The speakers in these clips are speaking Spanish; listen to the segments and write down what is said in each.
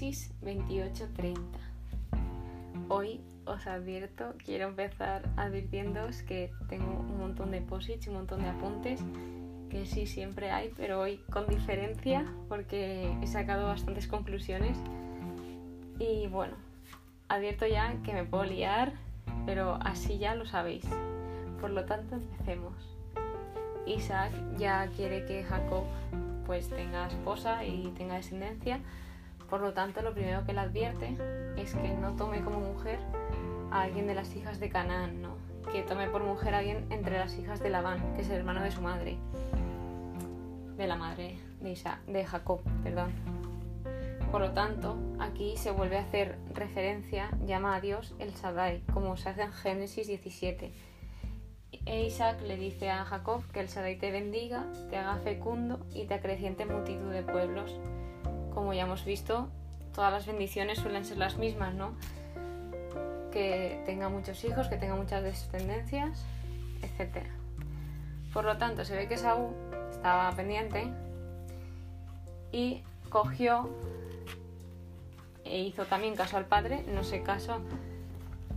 Génesis 28:30. Hoy os advierto, quiero empezar advirtiéndoos que tengo un montón de posits, un montón de apuntes, que sí siempre hay, pero hoy con diferencia porque he sacado bastantes conclusiones. Y bueno, advierto ya que me puedo liar, pero así ya lo sabéis. Por lo tanto, empecemos. Isaac ya quiere que Jacob pues tenga esposa y tenga descendencia. Por lo tanto, lo primero que le advierte es que no tome como mujer a alguien de las hijas de Canaán, ¿no? Que tome por mujer a alguien entre las hijas de Labán, que es el hermano de su madre. De la madre de Isaac, de Jacob, perdón. Por lo tanto, aquí se vuelve a hacer referencia, llama a Dios el Sadai, como se hace en Génesis 17 e Isaac le dice a Jacob que el Shaddai te bendiga, te haga fecundo y te acreciente multitud de pueblos. Como ya hemos visto, todas las bendiciones suelen ser las mismas, ¿no? Que tenga muchos hijos, que tenga muchas descendencias, etc. Por lo tanto, se ve que Saúl estaba pendiente y cogió e hizo también caso al padre, no se casó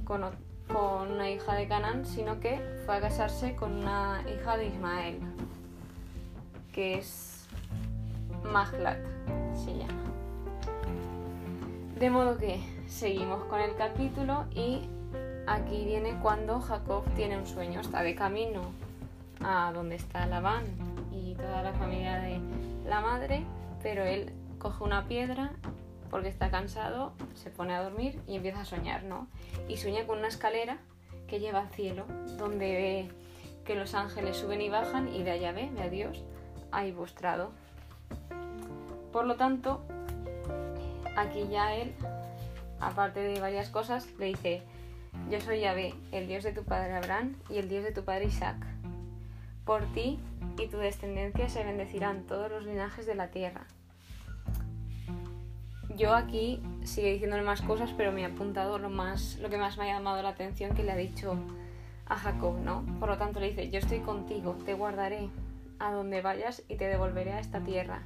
con, una hija de Canaán, sino que fue a casarse con una hija de Ismael, que es Mahlat, se llama. De modo que seguimos con el capítulo y aquí viene cuando Jacob tiene un sueño, está de camino a donde está Labán y toda la familia de la madre, pero él coge una piedra porque está cansado, se pone a dormir y empieza a soñar, ¿no? Y sueña con una escalera que lleva al cielo, donde ve que los ángeles suben y bajan y de allá ve, ve a Dios ahí postrado. Por lo tanto, aquí ya él, aparte de varias cosas, le dice, yo soy Yahvé, el Dios de tu padre Abraham y el Dios de tu padre Isaac. Por ti y tu descendencia se bendecirán todos los linajes de la tierra yo aquí sigue diciéndole más cosas, pero me he apuntado lo, más, lo que más me ha llamado la atención que le ha dicho a Jacob, ¿no? Por lo tanto le dice, yo estoy contigo, te guardaré a donde vayas y te devolveré a esta tierra.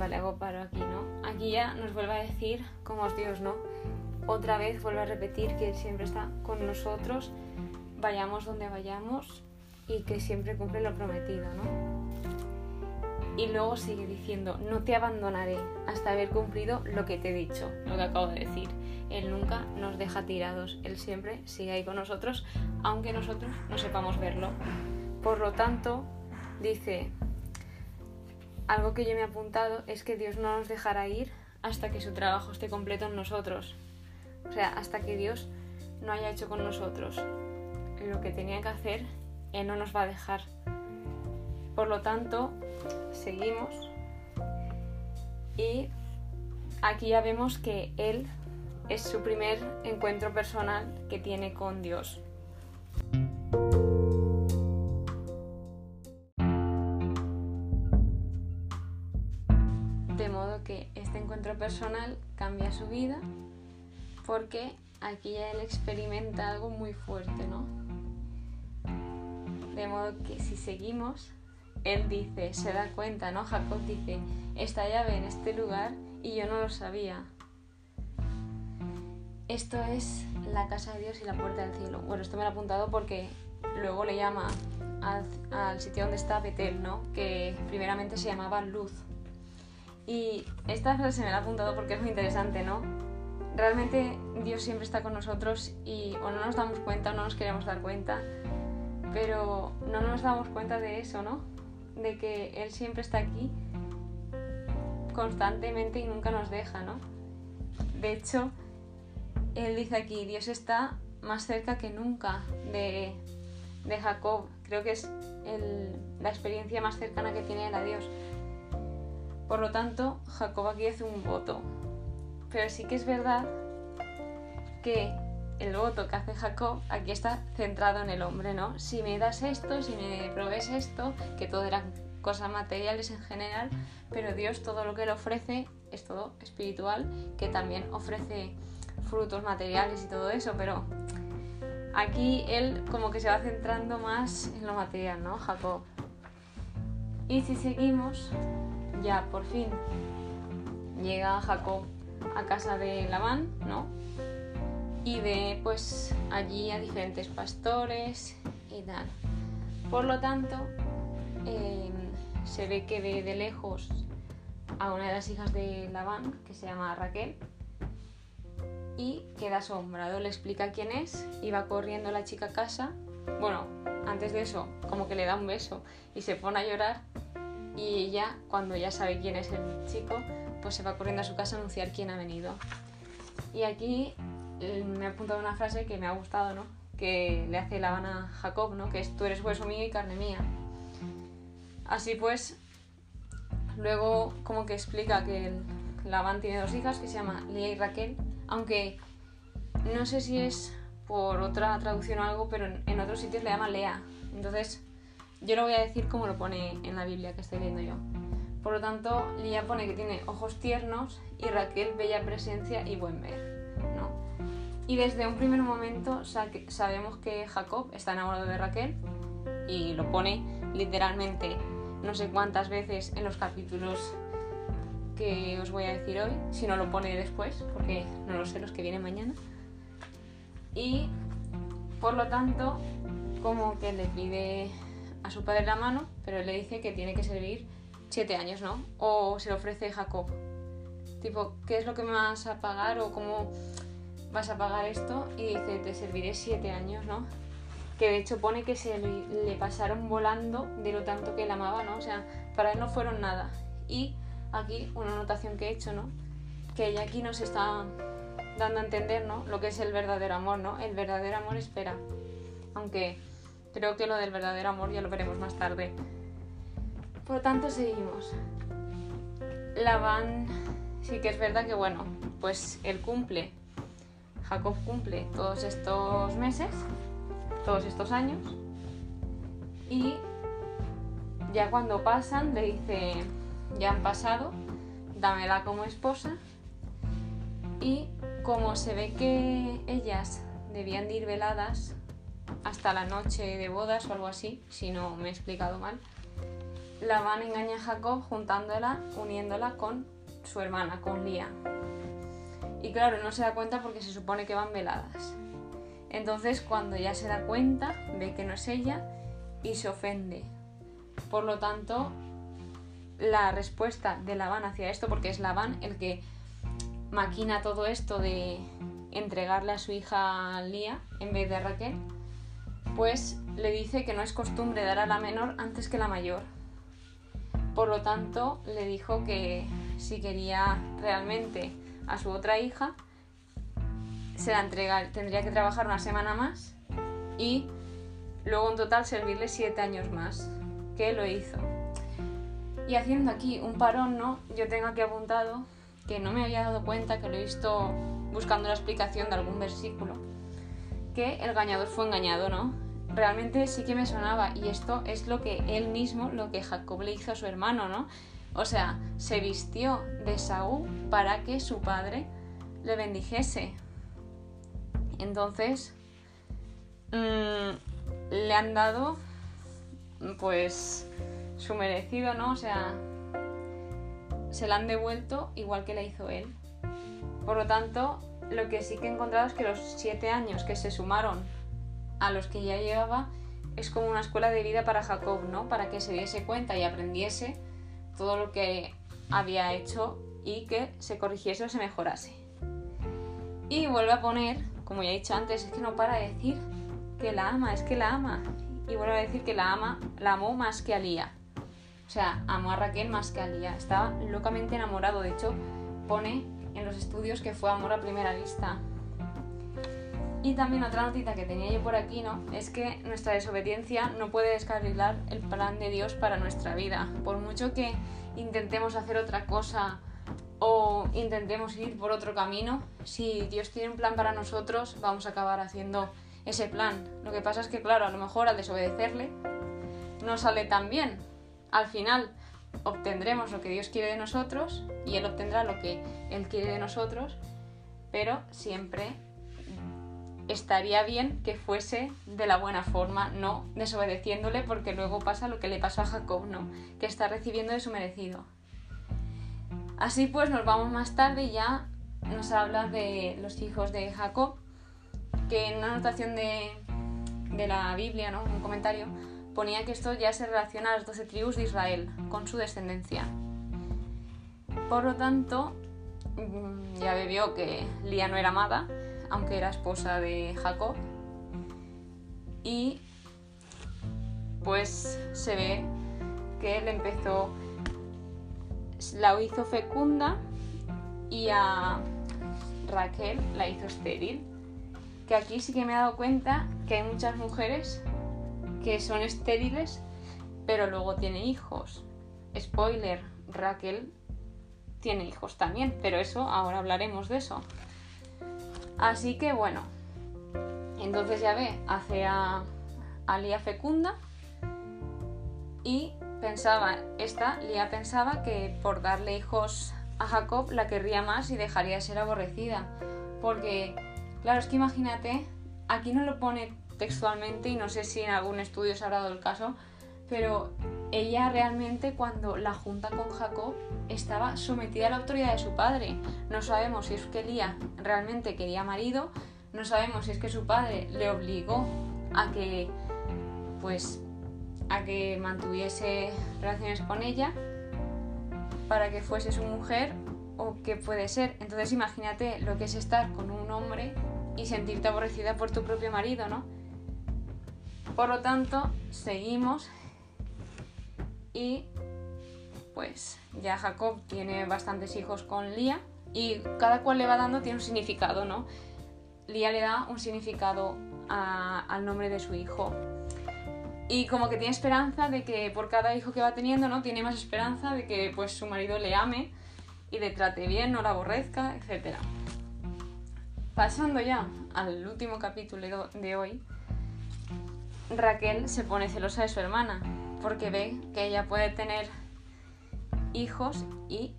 Vale, hago paro aquí, ¿no? Aquí ya nos vuelve a decir cómo es Dios, ¿no? Otra vez vuelve a repetir que Él siempre está con nosotros, vayamos donde vayamos y que siempre cumple lo prometido, ¿no? Y luego sigue diciendo, no te abandonaré hasta haber cumplido lo que te he dicho, lo que acabo de decir. Él nunca nos deja tirados, Él siempre sigue ahí con nosotros, aunque nosotros no sepamos verlo. Por lo tanto, dice, algo que yo me he apuntado es que Dios no nos dejará ir hasta que su trabajo esté completo en nosotros. O sea, hasta que Dios no haya hecho con nosotros lo que tenía que hacer, Él no nos va a dejar. Por lo tanto, seguimos y aquí ya vemos que él es su primer encuentro personal que tiene con Dios. Personal cambia su vida porque aquí ya él experimenta algo muy fuerte, ¿no? De modo que si seguimos, él dice, se da cuenta, ¿no? Jacob dice, esta llave en este lugar y yo no lo sabía. Esto es la casa de Dios y la puerta del cielo. Bueno, esto me lo he apuntado porque luego le llama al, sitio donde está Betel, ¿no? Que primeramente se llamaba Luz. Y esta frase me la he apuntado porque es muy interesante, ¿no? Realmente Dios siempre está con nosotros y o no nos damos cuenta o no nos queremos dar cuenta, pero no nos damos cuenta de eso, ¿no? de que Él siempre está aquí constantemente y nunca nos deja, ¿no? De hecho, Él dice aquí, Dios está más cerca que nunca de, Jacob. Creo que es la experiencia más cercana que tiene él a Dios. Por lo tanto, Jacob aquí hace un voto. Pero sí que es verdad que el voto que hace Jacob aquí está centrado en el hombre, ¿no? Si me das esto, si me provees esto, que todo eran cosas materiales en general, pero Dios todo lo que le ofrece es todo espiritual, que también ofrece frutos materiales y todo eso, pero aquí él como que se va centrando más en lo material, ¿no? Jacob. Y si seguimos, ya por fin llega Jacob a casa de Labán, ¿no? Y ve pues allí a diferentes pastores y tal. Por lo tanto, em, se ve que ve de lejos a una de las hijas de Labán, que se llama Raquel, y queda asombrado, le explica quién es y va corriendo la chica a casa. Bueno, antes de eso, como que le da un beso y se pone a llorar y ella, cuando ya sabe quién es el chico, pues se va corriendo a su casa a anunciar quién ha venido. Y aquí eh, me ha apuntado una frase que me ha gustado, ¿no? Que le hace la a Jacob, ¿no? Que es tú eres hueso mío y carne mía. Así pues, luego como que explica que Labán tiene dos hijas que se llama Lía y Raquel, aunque no sé si es por otra traducción o algo, pero en otros sitios le llama Lea. Entonces, yo lo voy a decir como lo pone en la Biblia que estoy viendo yo. Por lo tanto, Lía pone que tiene ojos tiernos y Raquel bella presencia y buen ver. ¿no? Y desde un primer momento sabemos que Jacob está enamorado de Raquel y lo pone literalmente no sé cuántas veces en los capítulos que os voy a decir hoy, si no lo pone después, porque no lo sé los que vienen mañana. Y por lo tanto, como que le pide a su padre la mano, pero le dice que tiene que servir siete años, ¿no? O se le ofrece Jacob. Tipo, ¿qué es lo que me vas a pagar o cómo vas a pagar esto? Y dice, te serviré siete años, ¿no? Que de hecho pone que se le pasaron volando de lo tanto que él amaba, ¿no? O sea, para él no fueron nada. Y aquí una anotación que he hecho, ¿no? Que ella aquí nos está dando a entender, ¿no? Lo que es el verdadero amor, ¿no? El verdadero amor espera. Aunque creo que lo del verdadero amor ya lo veremos más tarde. Por tanto, seguimos. van sí que es verdad que, bueno, pues él cumple, Jacob cumple todos estos meses, todos estos años, y ya cuando pasan le dice, ya han pasado, dámela como esposa, y como se ve que ellas debían de ir veladas hasta la noche de bodas o algo así, si no me he explicado mal, Labán engaña a Jacob juntándola, uniéndola con su hermana, con Lía. Y claro, no se da cuenta porque se supone que van veladas. Entonces, cuando ya se da cuenta, ve que no es ella y se ofende. Por lo tanto, la respuesta de Labán hacia esto, porque es Labán el que maquina todo esto de entregarle a su hija Lía en vez de Raquel, pues le dice que no es costumbre dar a la menor antes que la mayor. Por lo tanto, le dijo que si quería realmente a su otra hija, se la entrega, tendría que trabajar una semana más y luego en total servirle siete años más, que lo hizo. Y haciendo aquí un parón, ¿no? Yo tengo aquí apuntado que no me había dado cuenta, que lo he visto buscando la explicación de algún versículo, que el engañador fue engañado, ¿no? Realmente sí que me sonaba y esto es lo que él mismo, lo que Jacob le hizo a su hermano, ¿no? O sea, se vistió de Saúl para que su padre le bendijese. Entonces, mm, le han dado, pues, su merecido, ¿no? O sea, se la han devuelto igual que le hizo él. Por lo tanto, lo que sí que he encontrado es que los siete años que se sumaron a los que ya llevaba es como una escuela de vida para Jacob, ¿no? Para que se diese cuenta y aprendiese todo lo que había hecho y que se corrigiese o se mejorase. Y vuelve a poner, como ya he dicho antes, es que no para de decir que la ama, es que la ama. Y vuelve a decir que la ama, la amó más que a Lía. O sea, amó a Raquel más que a Lía. Estaba locamente enamorado. De hecho, pone en los estudios que fue amor a primera vista. Y también otra notita que tenía yo por aquí, ¿no? Es que nuestra desobediencia no puede descarrilar el plan de Dios para nuestra vida. Por mucho que intentemos hacer otra cosa o intentemos ir por otro camino, si Dios tiene un plan para nosotros, vamos a acabar haciendo ese plan. Lo que pasa es que, claro, a lo mejor al desobedecerle no sale tan bien. Al final obtendremos lo que Dios quiere de nosotros y Él obtendrá lo que Él quiere de nosotros, pero siempre estaría bien que fuese de la buena forma, no desobedeciéndole porque luego pasa lo que le pasó a Jacob, no, que está recibiendo de su merecido. Así pues nos vamos más tarde y ya nos habla de los hijos de Jacob, que en una anotación de, la Biblia, ¿no? un comentario, ponía que esto ya se relaciona a las doce tribus de Israel, con su descendencia. Por lo tanto, mm, ya vio que Lía no era amada, aunque era esposa de Jacob. Y pues se ve que él empezó, la hizo fecunda y a Raquel la hizo estéril. Que aquí sí que me he dado cuenta que hay muchas mujeres que son estériles, pero luego tienen hijos. Spoiler, Raquel tiene hijos también, pero eso ahora hablaremos de eso. Así que bueno, entonces ya ve, hace a, Lía fecunda y pensaba, esta Lía pensaba que por darle hijos a Jacob la querría más y dejaría de ser aborrecida. Porque, claro, es que imagínate, aquí no lo pone textualmente y no sé si en algún estudio se ha dado el caso, pero ella realmente cuando la junta con Jacob estaba sometida a la autoridad de su padre. No sabemos si es que Lía realmente quería marido, no sabemos si es que su padre le obligó a que pues a que mantuviese relaciones con ella para que fuese su mujer o qué puede ser. Entonces imagínate lo que es estar con un hombre y sentirte aborrecida por tu propio marido, ¿no? Por lo tanto, seguimos y pues ya Jacob tiene bastantes hijos con Lía y cada cual le va dando tiene un significado, ¿no? Lía le da un significado al nombre de su hijo. Y como que tiene esperanza de que por cada hijo que va teniendo, ¿no? Tiene más esperanza de que pues su marido le ame y le trate bien, no la aborrezca, etc. Pasando ya al último capítulo de hoy, Raquel se pone celosa de su hermana porque ve que ella puede tener hijos y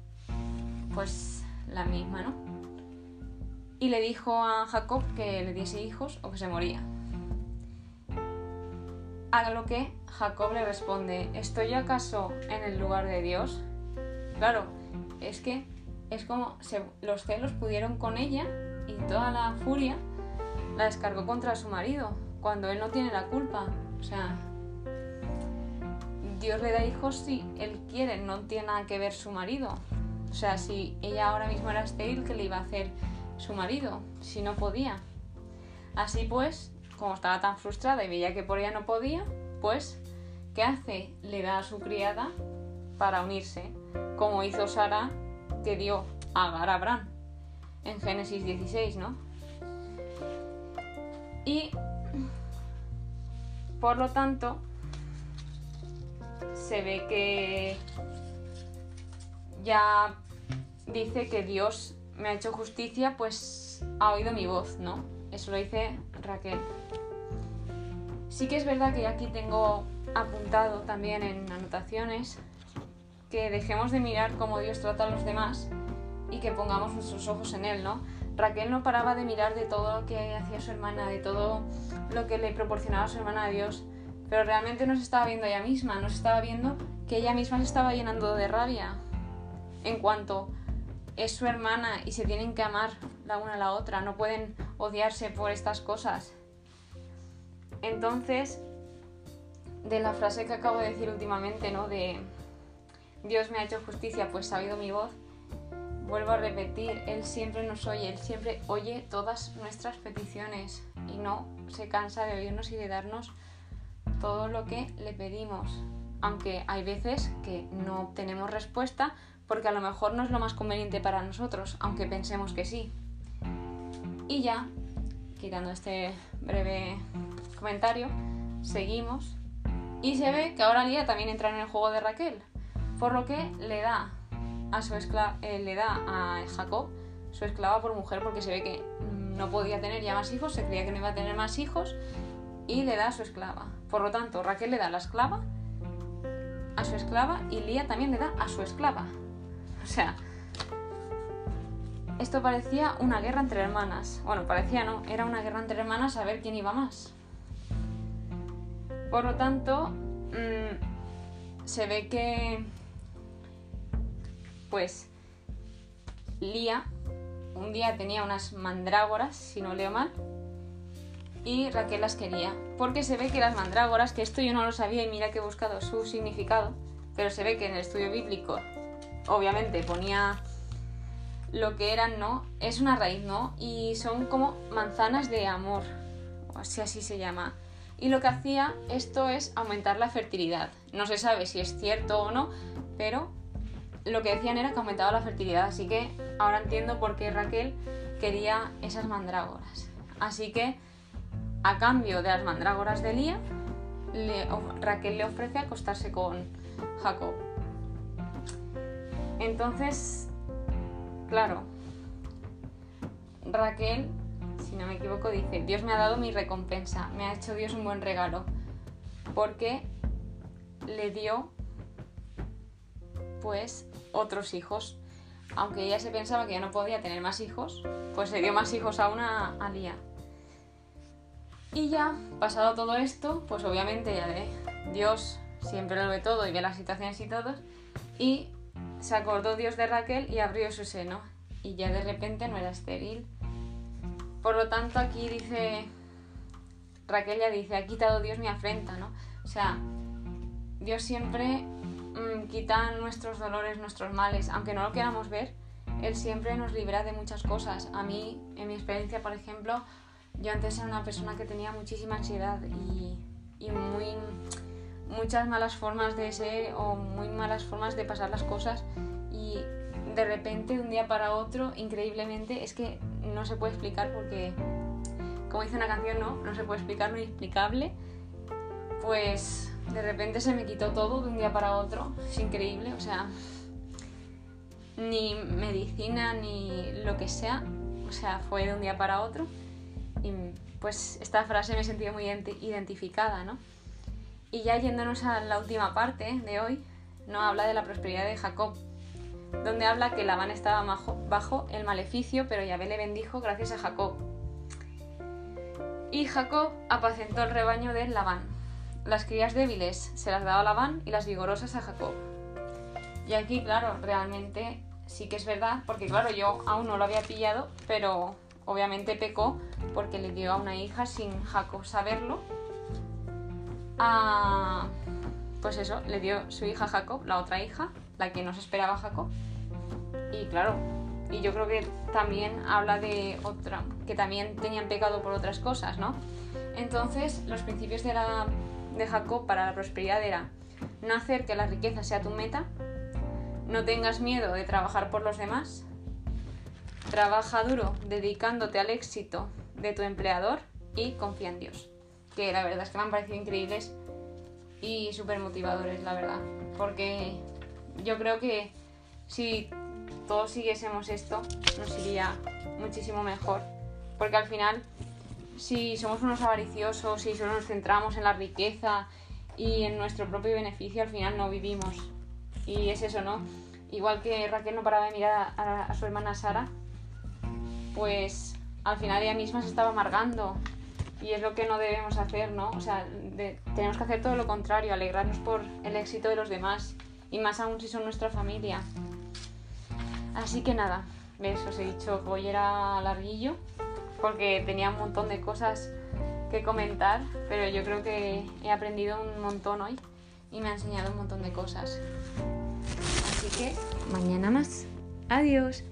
pues la misma, ¿no? Y le dijo a Jacob que le diese hijos o que se moría. A lo que Jacob le responde, ¿estoy acaso en el lugar de Dios? Claro, es que es como los celos pudieron con ella y toda la furia la descargó contra su marido cuando él no tiene la culpa. O sea, Dios le da hijos si él quiere, no tiene nada que ver su marido. O sea, si ella ahora mismo era estéril, ¿qué le iba a hacer su marido? Si no podía. Así pues, como estaba tan frustrada y veía que por ella no podía, pues, ¿qué hace? Le da a su criada para unirse, como hizo Sara que dio a Agar a Abraham en Génesis 16, ¿no? Y por lo tanto, se ve que ya dice que Dios me ha hecho justicia, pues ha oído mi voz, ¿no? Eso lo dice Raquel. Sí que es verdad que aquí tengo apuntado también en anotaciones que dejemos de mirar cómo Dios trata a los demás y que pongamos nuestros ojos en Él, ¿no? Raquel no paraba de mirar de todo lo que hacía su hermana, de todo lo que le proporcionaba su hermana a Dios, pero realmente no se estaba viendo ella misma, no estaba viendo que ella misma se estaba llenando de rabia en cuanto es su hermana y se tienen que amar la una a la otra, no pueden odiarse por estas cosas. Entonces, de la frase que acabo de decir últimamente, ¿no? De Dios me ha hecho justicia, pues ha oído mi voz, vuelvo a repetir, Él siempre nos oye, Él siempre oye todas nuestras peticiones y no se cansa de oírnos y de darnos todo lo que le pedimos. Aunque hay veces que no obtenemos respuesta porque a lo mejor no es lo más conveniente para nosotros, aunque pensemos que sí. Y ya, quitando este breve comentario, seguimos y se ve que ahora Lía también entra en el juego de Raquel, por lo que le da a su esclava, eh, le da a Jacob su esclava por mujer porque se ve que no podía tener ya más hijos, se creía que no iba a tener más hijos y le da a su esclava. Por lo tanto, Raquel le da la esclava a su esclava y Lía también le da a su esclava. O sea, esto parecía una guerra entre hermanas. Bueno, parecía no, era una guerra entre hermanas a ver quién iba más. Por lo tanto, mm, se ve que pues Lía un día tenía unas mandrágoras, si no leo mal, y Raquel las quería. Porque se ve que las mandrágoras, que esto yo no lo sabía y mira que he buscado su significado, pero se ve que en el estudio bíblico, obviamente ponía lo que eran, ¿no? Es una raíz, ¿no? Y son como manzanas de amor, o así, así se llama. Y lo que hacía esto es aumentar la fertilidad. No se sabe si es cierto o no, pero lo que decían era que aumentaba la fertilidad. Así que ahora entiendo por qué Raquel quería esas mandrágoras. Así que a cambio de las mandrágoras de Lía, Raquel le ofrece acostarse con Jacob. Entonces, claro, Raquel, si no me equivoco, dice, Dios me ha dado mi recompensa, me ha hecho Dios un buen regalo, porque le dio, pues, otros hijos. Aunque ella se pensaba que ya no podía tener más hijos, pues le dio más hijos a, a Lía. Y ya, pasado todo esto, pues obviamente ya Dios siempre lo ve todo y ve las situaciones y todo, y se acordó Dios de Raquel y abrió su seno, y ya de repente no era estéril. Por lo tanto, aquí dice, Raquel ya dice, ha quitado Dios mi afrenta, ¿no? O sea, Dios siempre mmm, quita nuestros dolores, nuestros males, aunque no lo queramos ver, Él siempre nos libera de muchas cosas. A mí, en mi experiencia, por ejemplo, yo antes era una persona que tenía muchísima ansiedad y, muy, muchas malas formas de ser o muy malas formas de pasar las cosas y de repente de un día para otro, increíblemente, es que no se puede explicar porque, como dice una canción, no, no se puede explicar lo inexplicable, pues de repente se me quitó todo de un día para otro, es increíble, o sea, ni medicina ni lo que sea, o sea, fue de un día para otro. Y pues esta frase me he sentido muy identificada, ¿no? Y ya yéndonos a la última parte de hoy, no habla de la prosperidad de Jacob, donde habla que Labán estaba bajo el maleficio, pero Yahvé le bendijo gracias a Jacob. Y Jacob apacentó el rebaño de Labán. Las crías débiles se las daba Labán y las vigorosas a Jacob. Y aquí, claro, realmente sí que es verdad, porque claro, yo aún no lo había pillado, pero obviamente pecó porque le dio a una hija sin Jacob saberlo. pues eso, le dio su hija a Jacob, la otra hija, la que no se esperaba Jacob. Y claro, y yo creo que también habla de otra, que también tenían pecado por otras cosas, ¿no? Entonces, los principios de, la, de Jacob para la prosperidad era no hacer que la riqueza sea tu meta, no tengas miedo de trabajar por los demás, Trabaja duro dedicándote al éxito de tu empleador y confía en Dios. Que la verdad es que me han parecido increíbles y súper motivadores, la verdad. Porque yo creo que si todos siguiésemos esto, nos iría muchísimo mejor. Porque al final, si somos unos avariciosos, si solo nos centramos en la riqueza y en nuestro propio beneficio, al final no vivimos. Y es eso, ¿no? Igual que Raquel no paraba de mirar a, a su hermana Sara, pues al final ella misma se estaba amargando. Y es lo que no debemos hacer, ¿no? O sea, tenemos que hacer todo lo contrario, alegrarnos por el éxito de los demás. Y más aún si son nuestra familia. Así que nada, ves, os he dicho que hoy era larguillo, porque tenía un montón de cosas que comentar, pero yo creo que he aprendido un montón hoy y me ha enseñado un montón de cosas. Así que mañana más. Adiós.